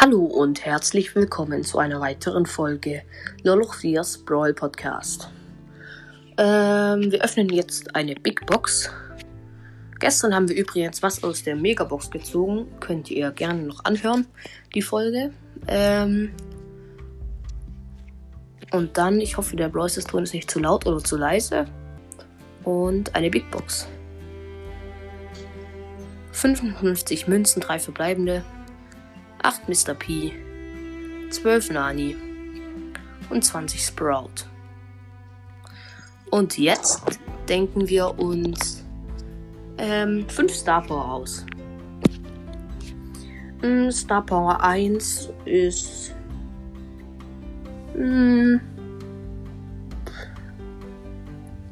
Hallo und herzlich willkommen zu einer weiteren Folge Loloch 4's Brawl Podcast. Ähm, wir öffnen jetzt eine Big Box. Gestern haben wir übrigens was aus der Megabox gezogen. Könnt ihr gerne noch anhören, die Folge. Ähm, und dann, ich hoffe, der Brawl Ton ist nicht zu laut oder zu leise. Und eine Big Box. 55 Münzen, 3 verbleibende. 8 Mr. P, 12 Nani und 20 Sprout. Und jetzt denken wir uns ähm, 5 Star Power aus. Mm, Star Power 1 ist mm,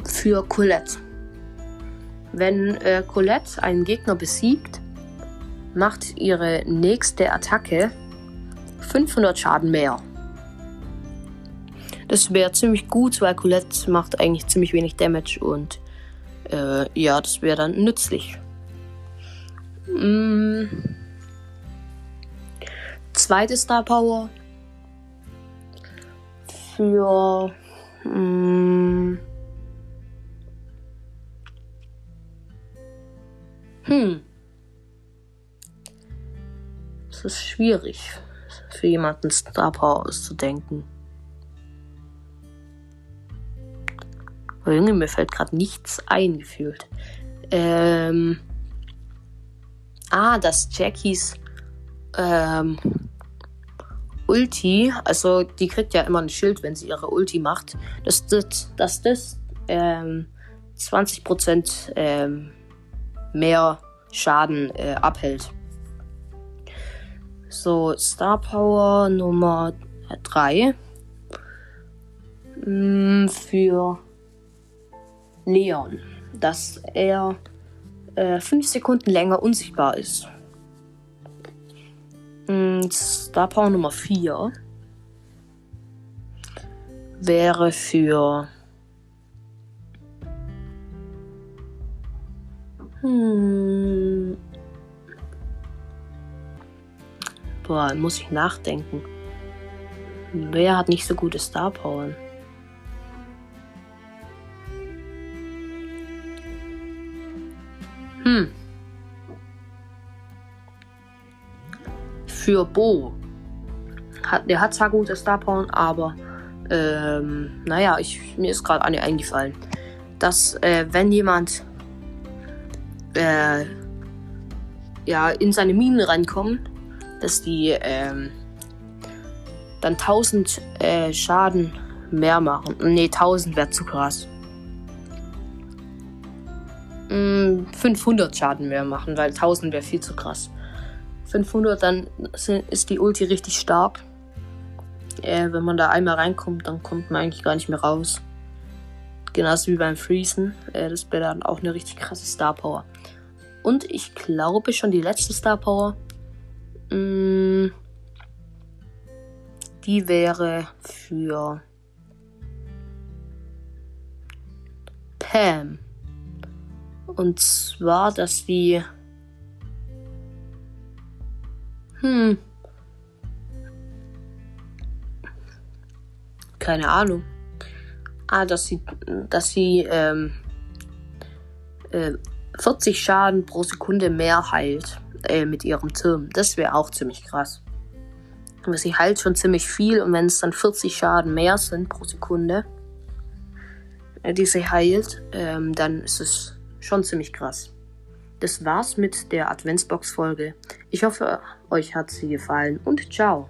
für Colette. Wenn äh, Colette einen Gegner besiegt, macht ihre nächste Attacke 500 Schaden mehr. Das wäre ziemlich gut, weil Colette macht eigentlich ziemlich wenig Damage und äh, ja, das wäre dann nützlich. Mm. Zweite Star Power für mm. hm. Es ist schwierig für jemanden Star Power auszudenken. Aber irgendwie mir fällt gerade nichts eingefühlt. Ähm. Ah, das Jackies ähm, Ulti, also die kriegt ja immer ein Schild, wenn sie ihre Ulti macht, dass das, dass das ähm, 20% ähm, mehr Schaden äh, abhält. So, Star Power Nummer 3. Mm, für Leon. Dass er 5 äh, Sekunden länger unsichtbar ist. Mm, Star Power Nummer 4 wäre für hm, Boah, muss ich nachdenken. Wer hat nicht so gute Star Power? Hm. Für Bo. Hat, der hat zwar gute Star Power, aber ähm, naja, ich, mir ist gerade eine eingefallen. Dass, äh, wenn jemand äh, ja, in seine Minen reinkommt, dass die ähm, dann 1000 äh, Schaden mehr machen. Ne, 1000 wäre zu krass. Mm, 500 Schaden mehr machen, weil 1000 wäre viel zu krass. 500, dann ist die Ulti richtig stark. Äh, wenn man da einmal reinkommt, dann kommt man eigentlich gar nicht mehr raus. Genauso wie beim Freezen. Äh, das wäre dann auch eine richtig krasse Star Power. Und ich glaube schon die letzte Star Power Mm, die wäre für Pam. Und zwar, dass sie. Hm. Keine Ahnung. Ah, dass sie. Dass sie. Ähm, äh, 40 Schaden pro Sekunde mehr heilt äh, mit ihrem Turm. Das wäre auch ziemlich krass. Aber sie heilt schon ziemlich viel und wenn es dann 40 Schaden mehr sind pro Sekunde, äh, die sie heilt, ähm, dann ist es schon ziemlich krass. Das war's mit der Adventsbox-Folge. Ich hoffe, euch hat sie gefallen und ciao.